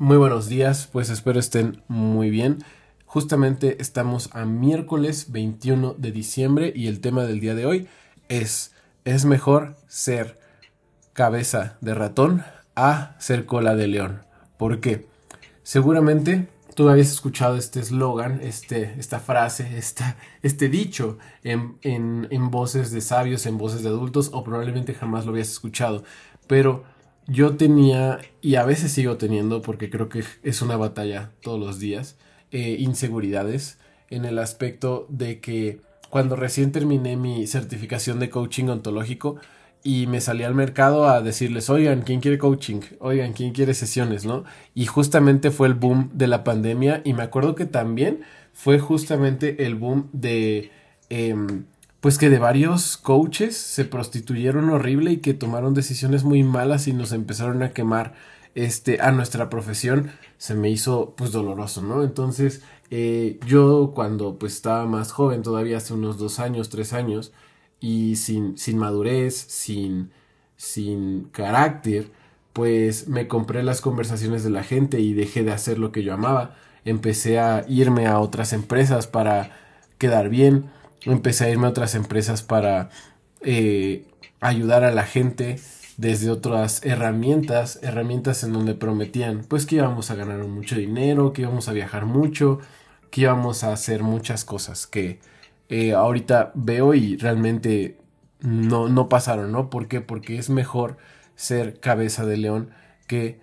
Muy buenos días, pues espero estén muy bien. Justamente estamos a miércoles 21 de diciembre y el tema del día de hoy es es mejor ser cabeza de ratón a ser cola de león. ¿Por qué? Seguramente tú habías escuchado este eslogan, este, esta frase, esta, este dicho en, en, en voces de sabios, en voces de adultos, o probablemente jamás lo habías escuchado. Pero yo tenía, y a veces sigo teniendo, porque creo que es una batalla todos los días, eh, inseguridades en el aspecto de que cuando recién terminé mi certificación de coaching ontológico y me salí al mercado a decirles, oigan, ¿quién quiere coaching? Oigan, ¿quién quiere sesiones? ¿No? Y justamente fue el boom de la pandemia y me acuerdo que también fue justamente el boom de... Em, pues que de varios coaches se prostituyeron horrible y que tomaron decisiones muy malas y nos empezaron a quemar este a nuestra profesión se me hizo pues doloroso no entonces eh, yo cuando pues estaba más joven todavía hace unos dos años tres años y sin sin madurez sin sin carácter pues me compré las conversaciones de la gente y dejé de hacer lo que yo amaba. Empecé a irme a otras empresas para quedar bien empecé a irme a otras empresas para eh, ayudar a la gente desde otras herramientas, herramientas en donde prometían pues que íbamos a ganar mucho dinero, que íbamos a viajar mucho, que íbamos a hacer muchas cosas que eh, ahorita veo y realmente no, no pasaron, ¿no? ¿Por qué? Porque es mejor ser cabeza de león que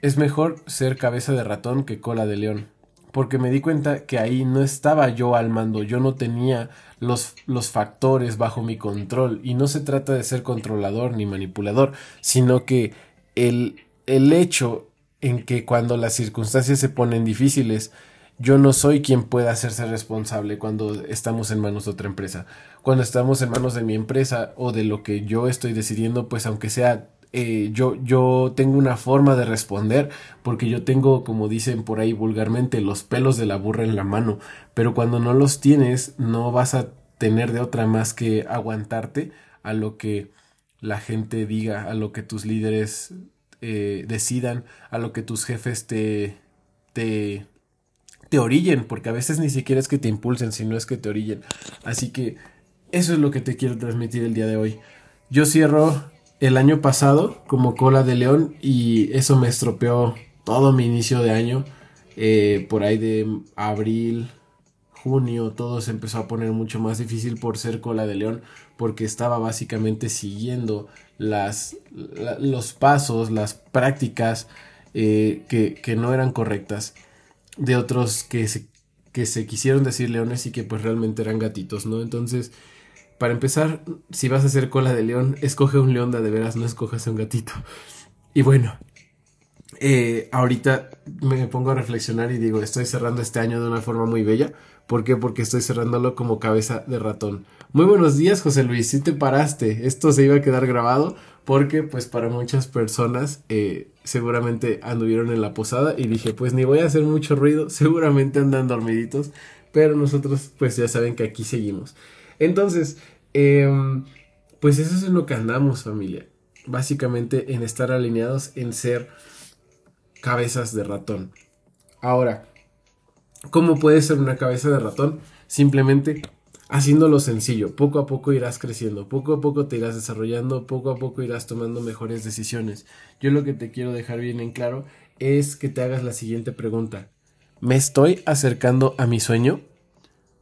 es mejor ser cabeza de ratón que cola de león porque me di cuenta que ahí no estaba yo al mando, yo no tenía los, los factores bajo mi control y no se trata de ser controlador ni manipulador, sino que el, el hecho en que cuando las circunstancias se ponen difíciles, yo no soy quien pueda hacerse responsable cuando estamos en manos de otra empresa. Cuando estamos en manos de mi empresa o de lo que yo estoy decidiendo, pues aunque sea eh, yo, yo tengo una forma de responder porque yo tengo, como dicen por ahí vulgarmente, los pelos de la burra en la mano, pero cuando no los tienes no vas a tener de otra más que aguantarte a lo que la gente diga, a lo que tus líderes eh, decidan, a lo que tus jefes te, te, te orillen, porque a veces ni siquiera es que te impulsen, sino es que te orillen. Así que eso es lo que te quiero transmitir el día de hoy. Yo cierro el año pasado como cola de león y eso me estropeó todo mi inicio de año. Eh, por ahí de abril, junio, todo se empezó a poner mucho más difícil por ser cola de león porque estaba básicamente siguiendo las, los pasos, las prácticas eh, que, que, no eran correctas de otros que que se quisieron decir leones y que pues realmente eran gatitos, ¿no? Entonces para empezar, si vas a hacer cola de león, escoge un león de, veras, no escojas un gatito. Y bueno, eh, ahorita me pongo a reflexionar y digo, estoy cerrando este año de una forma muy bella. ¿Por qué? Porque estoy cerrándolo como cabeza de ratón. Muy buenos días, José Luis. Si te paraste, esto se iba a quedar grabado porque pues para muchas personas eh, seguramente anduvieron en la posada y dije pues ni voy a hacer mucho ruido, seguramente andan dormiditos, pero nosotros pues ya saben que aquí seguimos. Entonces, Em, pues eso es en lo que andamos, familia. Básicamente en estar alineados en ser cabezas de ratón. Ahora, ¿cómo puede ser una cabeza de ratón? Simplemente haciéndolo sencillo. Poco a poco irás creciendo, poco a poco te irás desarrollando, poco a poco irás tomando mejores decisiones. Yo lo que te quiero dejar bien en claro es que te hagas la siguiente pregunta. ¿Me estoy acercando a mi sueño?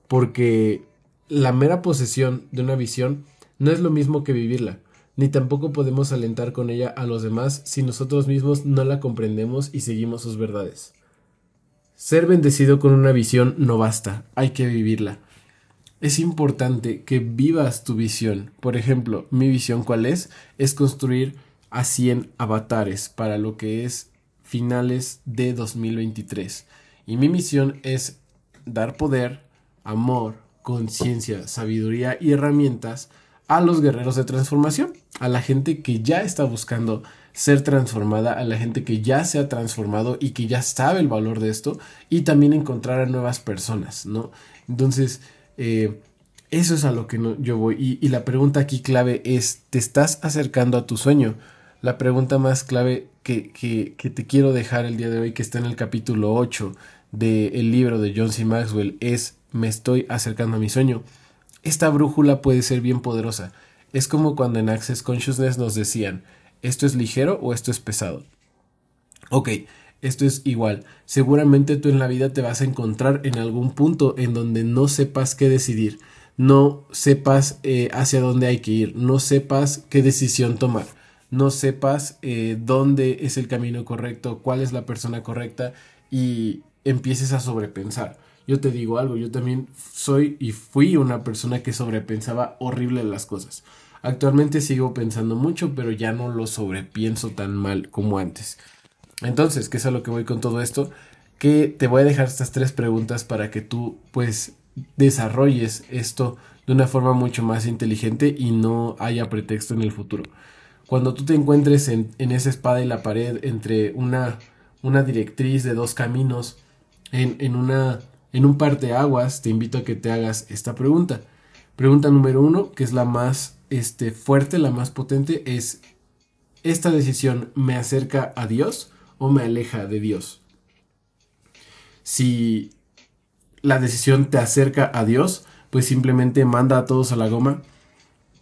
Porque la mera posesión de una visión no es lo mismo que vivirla, ni tampoco podemos alentar con ella a los demás si nosotros mismos no la comprendemos y seguimos sus verdades. Ser bendecido con una visión no basta, hay que vivirla. Es importante que vivas tu visión. Por ejemplo, mi visión cuál es? Es construir a 100 avatares para lo que es finales de 2023. Y mi misión es dar poder, amor, conciencia, sabiduría y herramientas a los guerreros de transformación, a la gente que ya está buscando ser transformada, a la gente que ya se ha transformado y que ya sabe el valor de esto y también encontrar a nuevas personas, ¿no? Entonces, eh, eso es a lo que yo voy. Y, la pregunta aquí clave es, ¿te estás acercando a tu sueño? la pregunta más clave que, que, que, te quiero dejar el día de hoy, que está en el capítulo 8 del libro de John C. Maxwell, es me estoy acercando a mi sueño. Esta brújula puede ser bien poderosa. Es como cuando en Access Consciousness nos decían, ¿esto es ligero o esto es pesado? Ok, esto es igual. Seguramente tú en la vida te vas a encontrar en algún punto en donde no sepas qué decidir, no sepas eh, hacia dónde hay que ir, no sepas qué decisión tomar, no sepas eh, dónde es el camino correcto, cuál es la persona correcta y empieces a sobrepensar. Yo te digo algo, yo también soy y fui una persona que sobrepensaba horrible las cosas. Actualmente sigo pensando mucho, pero ya no lo sobrepienso tan mal como antes. Entonces, ¿qué es a lo que voy con todo esto? Que te voy a dejar estas tres preguntas para que tú pues desarrolles esto de una forma mucho más inteligente y no haya pretexto en el futuro. Cuando tú te encuentres en, esa espada y la pared entre una, una directriz de dos caminos, en, en, una, en un par de aguas, te invito a que te hagas esta pregunta. Pregunta número uno, que es la más este, fuerte, la más potente, es, ¿esta decisión me acerca a Dios o me aleja de Dios? Si la decisión te acerca a Dios, pues simplemente manda a todos a la goma,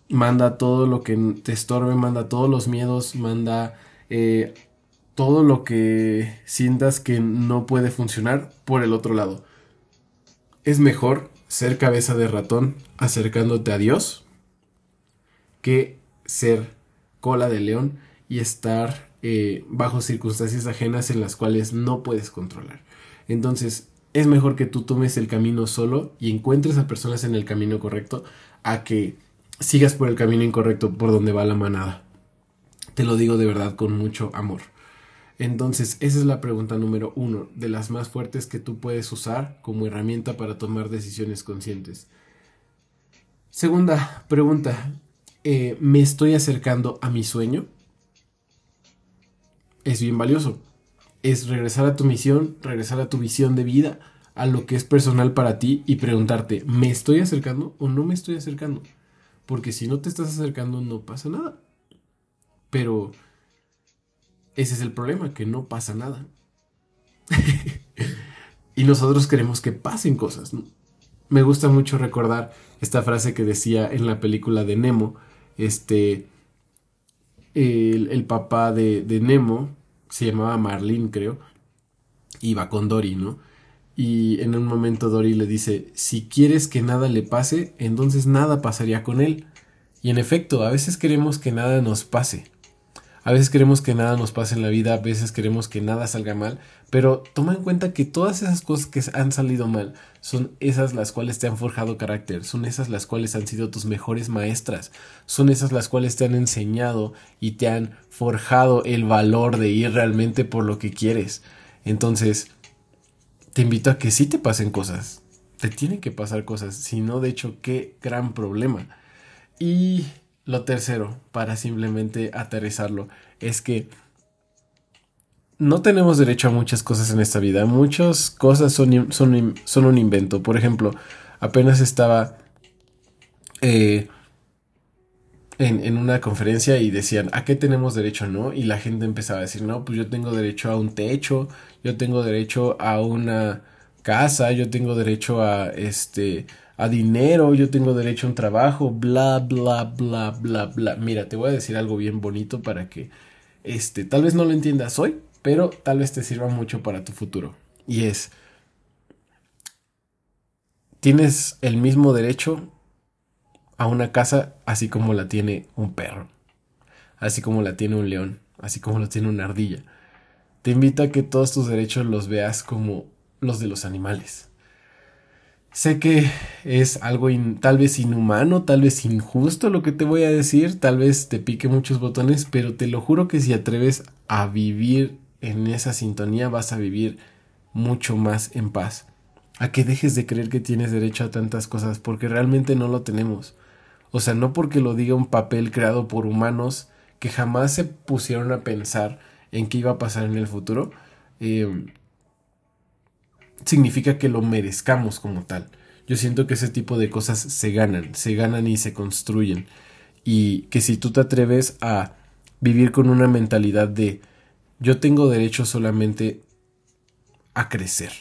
manda todo lo que te estorbe, manda todos los miedos, manda eh, todo lo que sientas que no puede funcionar por el otro lado. Es mejor ser cabeza de ratón acercándote a Dios que ser cola de león y estar eh, bajo circunstancias ajenas en las cuales no puedes controlar. Entonces, es mejor que tú tomes el camino solo y encuentres a personas en el camino correcto a que sigas por el camino incorrecto por donde va la manada. Te lo digo de verdad con mucho amor. Entonces, esa es la pregunta número uno, de las más fuertes que tú puedes usar como herramienta para tomar decisiones conscientes. Segunda pregunta, eh, ¿me estoy acercando a mi sueño? Es bien valioso es regresar a tu misión, regresar a tu visión de vida, a lo que es personal para ti y preguntarte, ¿me estoy acercando o no me estoy acercando? Porque si no te estás acercando no pasa nada. Pero ese es el problema, que no pasa nada. y nosotros queremos que pasen cosas. Me gusta mucho recordar esta frase que decía en la película de Nemo, este, el, papá de, de Nemo se llamaba Marlene, creo, iba con Dory, ¿no? Y en un momento Dory le dice, si quieres que nada le pase, entonces nada pasaría con él. Y en efecto, a veces queremos que nada nos pase. A veces queremos que nada nos pase en la vida, a veces queremos que nada salga mal, pero toma en cuenta que todas esas cosas que han salido mal son esas las cuales te han forjado carácter, son esas las cuales han sido tus mejores maestras, son esas las cuales te han enseñado y te han forjado el valor de ir realmente por lo que quieres. Entonces, te invito a que sí te pasen cosas, te tienen que pasar cosas, si no, de hecho, qué gran problema. Y lo tercero, para simplemente aterrizarlo, es que no tenemos derecho a muchas cosas en esta vida. Muchas cosas son, son, son un invento. Por ejemplo, apenas estaba eh, en, en, una conferencia y decían, ¿a qué tenemos derecho no? Y la gente empezaba a decir, no, pues yo tengo derecho a un techo, yo tengo derecho a una casa, yo tengo derecho a este a dinero, yo tengo derecho a un trabajo, bla, bla, bla, bla, bla. Mira, te voy a decir algo bien bonito para que, este, tal vez no lo entiendas hoy, pero tal vez te sirva mucho para tu futuro. Y es, tienes el mismo derecho a una casa así como la tiene un perro, así como la tiene un león, así como la tiene una ardilla. Te invito a que todos tus derechos los veas como los de los animales. Sé que es algo tal vez inhumano, tal vez injusto lo que te voy a decir, tal vez te pique muchos botones, pero te lo juro que si atreves a vivir en esa sintonía vas a vivir mucho más en paz. A que dejes de creer que tienes derecho a tantas cosas porque realmente no lo tenemos. O sea, no porque lo diga un papel creado por humanos que jamás se pusieron a pensar en qué iba a pasar en el futuro. Eh, significa que lo merezcamos como tal. Yo siento que ese tipo de cosas se ganan, se ganan y se construyen. Y que si tú te atreves a vivir con una mentalidad de yo tengo derecho solamente a crecer.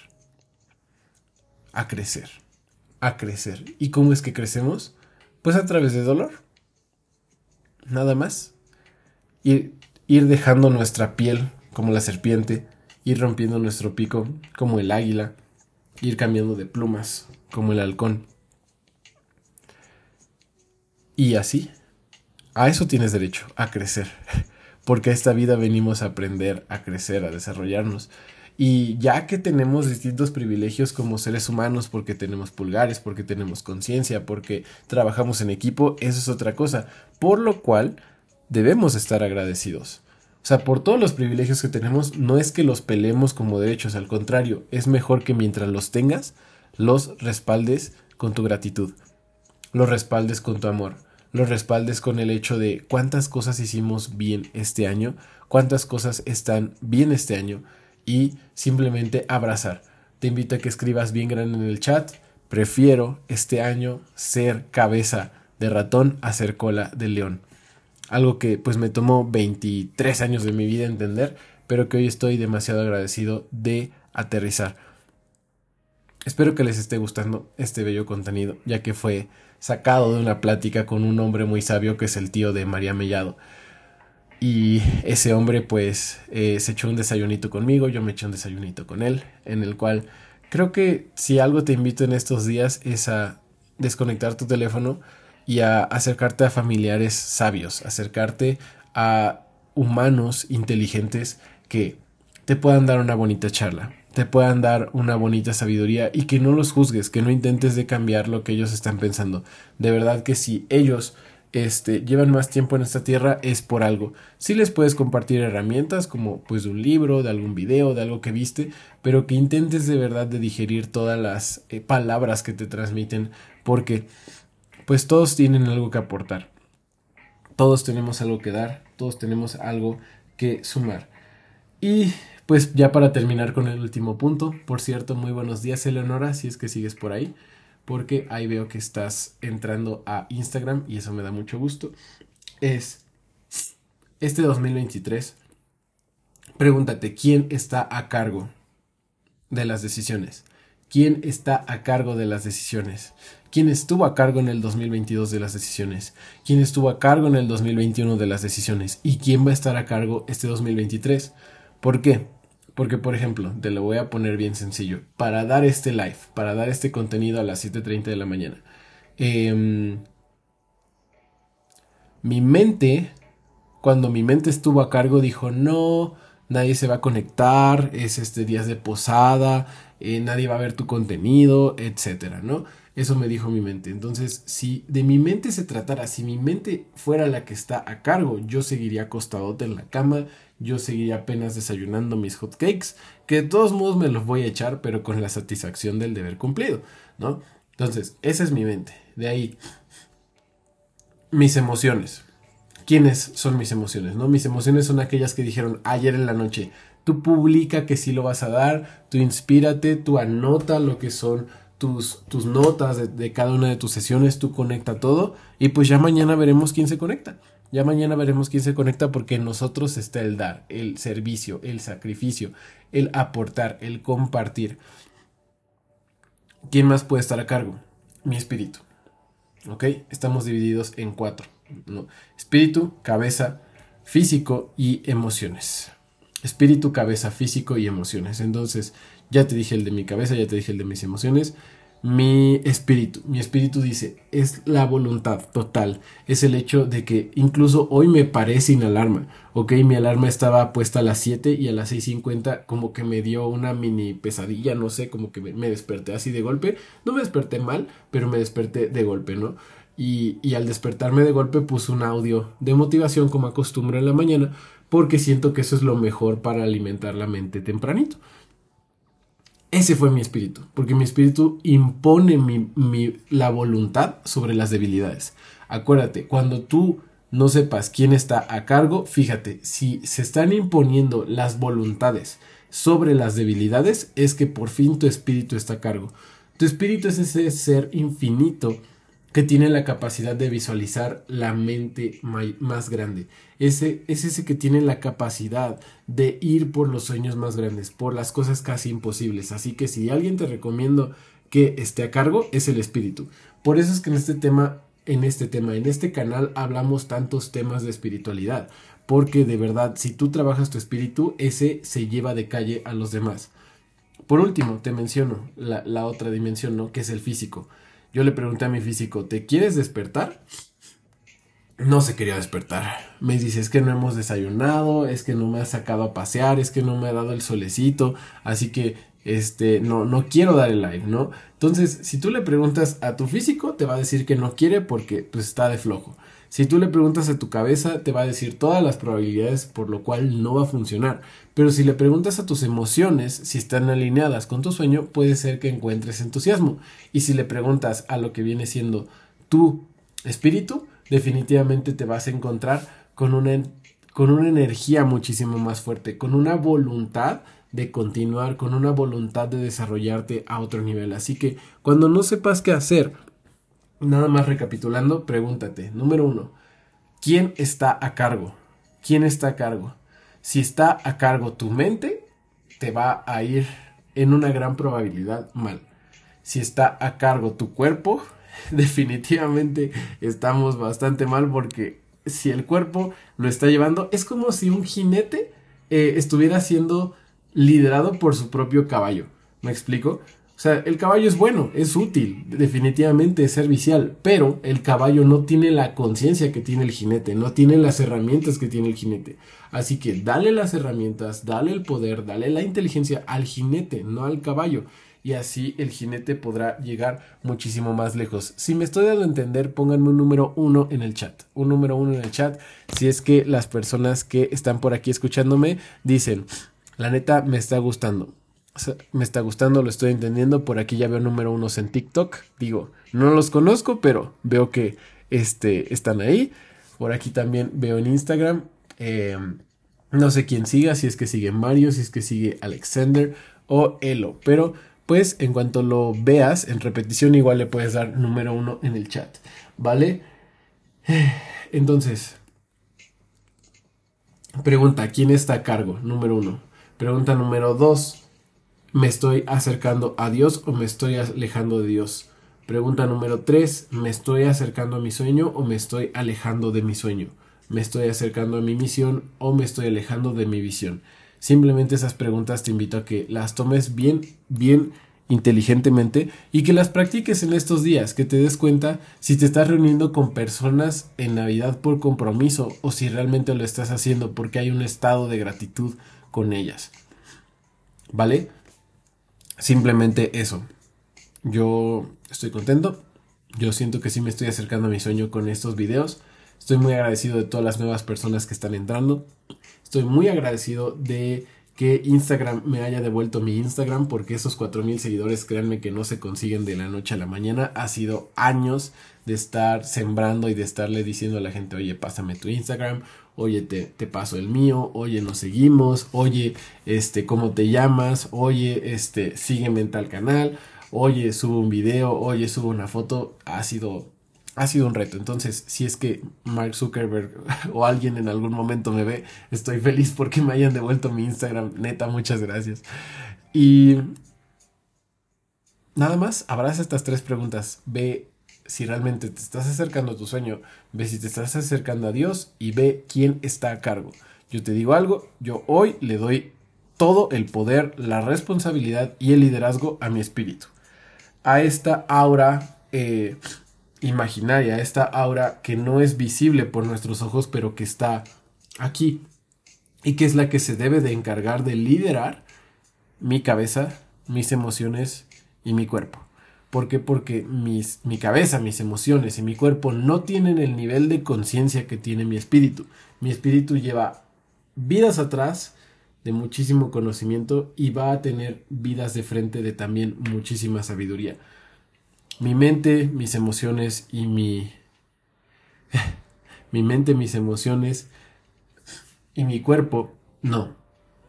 A crecer. A crecer. ¿Y cómo es que crecemos? Pues a través de dolor. Nada más. Ir, ir dejando nuestra piel como la serpiente, ir rompiendo nuestro pico como el águila, ir cambiando de plumas como el halcón. Y así, a eso tienes derecho, a crecer. Porque a esta vida venimos a aprender, a crecer, a desarrollarnos. Y ya que tenemos distintos privilegios como seres humanos, porque tenemos pulgares, porque tenemos conciencia, porque trabajamos en equipo, eso es otra cosa. Por lo cual debemos estar agradecidos. Sea, por todos los privilegios que tenemos, no es que los pelemos como derechos, al contrario, es mejor que mientras los tengas, los respaldes con tu gratitud, los respaldes con tu amor, los respaldes con el hecho de cuántas cosas hicimos bien este año, cuántas cosas están bien este año y simplemente abrazar. Te invito a que escribas bien grande en el chat. Prefiero este año ser cabeza de ratón a ser cola de león. Algo que pues me tomó 23 años de mi vida entender, pero que hoy estoy demasiado agradecido de aterrizar. Espero que les esté gustando este bello contenido, ya que fue sacado de una plática con un hombre muy sabio que es el tío de María Mellado. Y ese hombre pues eh, se echó un desayunito conmigo, yo me eché un desayunito con él, en el cual creo que si algo te invito en estos días es a desconectar tu teléfono y a acercarte a familiares sabios, acercarte a humanos inteligentes que te puedan dar una bonita charla, te puedan dar una bonita sabiduría y que no los juzgues, que no intentes de cambiar lo que ellos están pensando. De verdad que si ellos este, llevan más tiempo en esta tierra es por algo. Si les puedes compartir herramientas como pues de un libro, de algún video, de algo que viste, pero que intentes de verdad de digerir todas las eh, palabras que te transmiten porque pues todos tienen algo que aportar. Todos tenemos algo que dar, todos tenemos algo que sumar. Y pues ya para terminar con el último punto, por cierto, muy buenos días Eleonora, si es que sigues por ahí, porque ahí veo que estás entrando a Instagram y eso me da mucho gusto. Es este 2023, pregúntate, ¿quién está a cargo de las decisiones? ¿Quién está a cargo de las decisiones? ¿Quién estuvo a cargo en el 2022 de las decisiones? ¿Quién estuvo a cargo en el 2021 de las decisiones? ¿Y quién va a estar a cargo este 2023? ¿Por qué? Porque, por ejemplo, te lo voy a poner bien sencillo. Para dar este live, para dar este contenido a las 7.30 de la mañana, em, mi mente, cuando mi mente estuvo a cargo, dijo, no, nadie se va a conectar, es este días de posada, eh, nadie va a ver tu contenido, etcétera, ¿no? Eso me dijo mi mente. Entonces, si de mi mente se tratara, si mi mente fuera la que está a cargo, yo seguiría acostadote en la cama, yo seguiría apenas desayunando mis hot cakes, que de todos modos me los voy a echar, pero con la satisfacción del deber cumplido, ¿no? Entonces, esa es mi mente. De ahí, mis emociones. ¿Quiénes son mis emociones? ¿No? Mis emociones son aquellas que dijeron ayer en la noche. Tú publica que sí lo vas a dar, tú inspírate, tú anota lo que son tus, tus notas de, de, cada una de tus sesiones, tú conecta todo y pues ya mañana veremos quién se conecta. Ya mañana veremos quién se conecta porque en nosotros está el dar, el servicio, el sacrificio, el aportar, el compartir. ¿Quién más puede estar a cargo? Mi espíritu. ¿Ok? Estamos divididos en cuatro. Espíritu, cabeza, físico y emociones. Espíritu, cabeza, físico y emociones. Entonces, ya te dije el de mi cabeza, ya te dije el de mis emociones. Mi espíritu, mi espíritu dice, es la voluntad total, es el hecho de que incluso hoy me paré sin alarma, ok, mi alarma estaba puesta a las 7 y a las 6.50 como que me dio una mini pesadilla, no sé, como que me desperté así de golpe, no me desperté mal, pero me desperté de golpe, ¿no? Y, al despertarme de golpe puse un audio de motivación como acostumbro en la mañana porque siento que eso es lo mejor para alimentar la mente tempranito. Ese fue mi espíritu, porque mi espíritu impone mi, la voluntad sobre las debilidades. Acuérdate, cuando tú no sepas quién está a cargo, fíjate, si se están imponiendo las voluntades sobre las debilidades, es que por fin tu espíritu está a cargo. Tu espíritu es ese ser infinito que tiene la capacidad de visualizar la mente más grande. Ese es ese que tiene la capacidad de ir por los sueños más grandes, por las cosas casi imposibles. Así que si alguien te recomiendo que esté a cargo, es el espíritu. Por eso es que en este tema, en este tema, en este canal hablamos tantos temas de espiritualidad. Porque de verdad, si tú trabajas tu espíritu, ese se lleva de calle a los demás. Por último, te menciono la, la otra dimensión, ¿no? Que es el físico. Yo le pregunté a mi físico, ¿te quieres despertar? No se quería despertar. Me dice, es que no hemos desayunado, es que no me ha sacado a pasear, es que no me ha dado el solecito, así que este, no, no quiero dar el live, ¿no? Entonces, si tú le preguntas a tu físico, te va a decir que no quiere porque pues está de flojo. Si tú le preguntas a tu cabeza, te va a decir todas las probabilidades por lo cual no va a funcionar. Pero si le preguntas a tus emociones, si están alineadas con tu sueño, puede ser que encuentres entusiasmo. Y si le preguntas a lo que viene siendo tu espíritu, definitivamente te vas a encontrar con una, con una energía muchísimo más fuerte, con una voluntad de continuar, con una voluntad de desarrollarte a otro nivel. Así que cuando no sepas qué hacer, Nada más recapitulando, pregúntate, número uno, ¿quién está a cargo? ¿Quién está a cargo? Si está a cargo tu mente, te va a ir en una gran probabilidad mal. Si está a cargo tu cuerpo, definitivamente estamos bastante mal porque si el cuerpo lo está llevando, es como si un jinete eh, estuviera siendo liderado por su propio caballo. ¿Me explico? O sea, el caballo es bueno, es útil, definitivamente es servicial, pero el caballo no tiene la conciencia que tiene el jinete, no tiene las herramientas que tiene el jinete. Así que dale las herramientas, dale el poder, dale la inteligencia al jinete, no al caballo. Y así el jinete podrá llegar muchísimo más lejos. Si me estoy dando a entender, pónganme un número uno en el chat. Un número uno en el chat. Si es que las personas que están por aquí escuchándome dicen, la neta me está gustando me está gustando, lo estoy entendiendo. Por aquí ya veo número unos en TikTok. Digo, no los conozco, pero veo que este, están ahí. Por aquí también veo en Instagram. Em, no sé quién siga, si es que sigue Mario, si es que sigue Alexander o Elo. Pero pues en cuanto lo veas en repetición, igual le puedes dar número uno en el chat. ¿Vale? Entonces, pregunta, ¿quién está a cargo? Número uno. Pregunta número dos. ¿Me estoy acercando a Dios o me estoy alejando de Dios? Pregunta número 3. ¿Me estoy acercando a mi sueño o me estoy alejando de mi sueño? ¿Me estoy acercando a mi misión o me estoy alejando de mi visión? Simplemente esas preguntas te invito a que las tomes bien, bien inteligentemente y que las practiques en estos días, que te des cuenta si te estás reuniendo con personas en Navidad por compromiso o si realmente lo estás haciendo porque hay un estado de gratitud con ellas. ¿Vale? Simplemente eso. Yo estoy contento. Yo siento que sí me estoy acercando a mi sueño con estos videos. Estoy muy agradecido de todas las nuevas personas que están entrando. Estoy muy agradecido de que Instagram me haya devuelto mi Instagram porque esos 4000 seguidores, créanme que no se consiguen de la noche a la mañana. Ha sido años de estar sembrando y de estarle diciendo a la gente, oye, pásame tu Instagram, oye, te, te, paso el mío, oye, nos seguimos, oye, este, ¿cómo te llamas? Oye, este, sígueme en tal canal, oye, subo un video, oye, subo una foto. Ha sido ha sido un reto. Entonces, si es que Mark Zuckerberg o alguien en algún momento me ve, estoy feliz porque me hayan devuelto mi Instagram. Neta, muchas gracias. Y nada más, abraza estas tres preguntas. Ve si realmente te estás acercando a tu sueño, ve si te estás acercando a Dios y ve quién está a cargo. Yo te digo algo, yo hoy le doy todo el poder, la responsabilidad y el liderazgo a mi espíritu. A esta aura eh, imaginaria, esta aura que no es visible por nuestros ojos, pero que está aquí y que es la que se debe de encargar de liderar mi cabeza, mis emociones y mi cuerpo. ¿Por qué? Porque mis, mi cabeza, mis emociones y mi cuerpo no tienen el nivel de conciencia que tiene mi espíritu. Mi espíritu lleva vidas atrás de muchísimo conocimiento y va a tener vidas de frente de también muchísima sabiduría mi mente, mis emociones y mi... mi mente, mis emociones y mi cuerpo, no.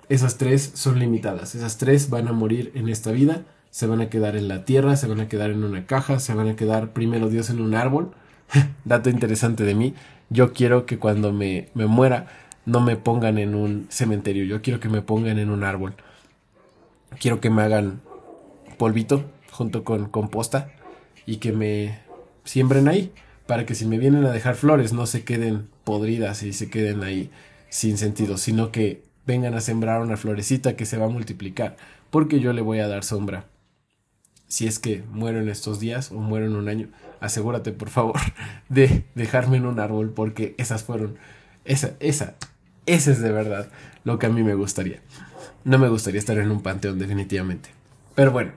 Esas tres son limitadas. Esas tres van a morir en esta vida se van a quedar en la tierra, se van a quedar en una caja, se van a quedar primero Dios en un árbol. Dato interesante de mí, yo quiero que cuando me, me muera no me pongan en un cementerio, yo quiero que me pongan en un árbol. Quiero que me hagan polvito junto con composta y que me siembren ahí para que si me vienen a dejar flores no se queden podridas y se queden ahí sin sentido, sino que vengan a sembrar una florecita que se va a multiplicar, porque yo le voy a dar sombra. Si es que muero en estos días o muero en un año, asegúrate por favor de dejarme en un árbol porque esas fueron esa esa ese es de verdad lo que a mí me gustaría. No me gustaría estar en un panteón definitivamente. Pero bueno,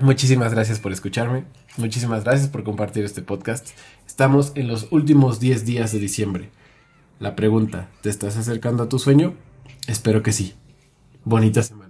muchísimas gracias por escucharme. Muchísimas gracias por compartir este podcast. Estamos en los últimos 10 días de diciembre. La pregunta, ¿te estás acercando a tu sueño? Espero que sí. Bonita semana.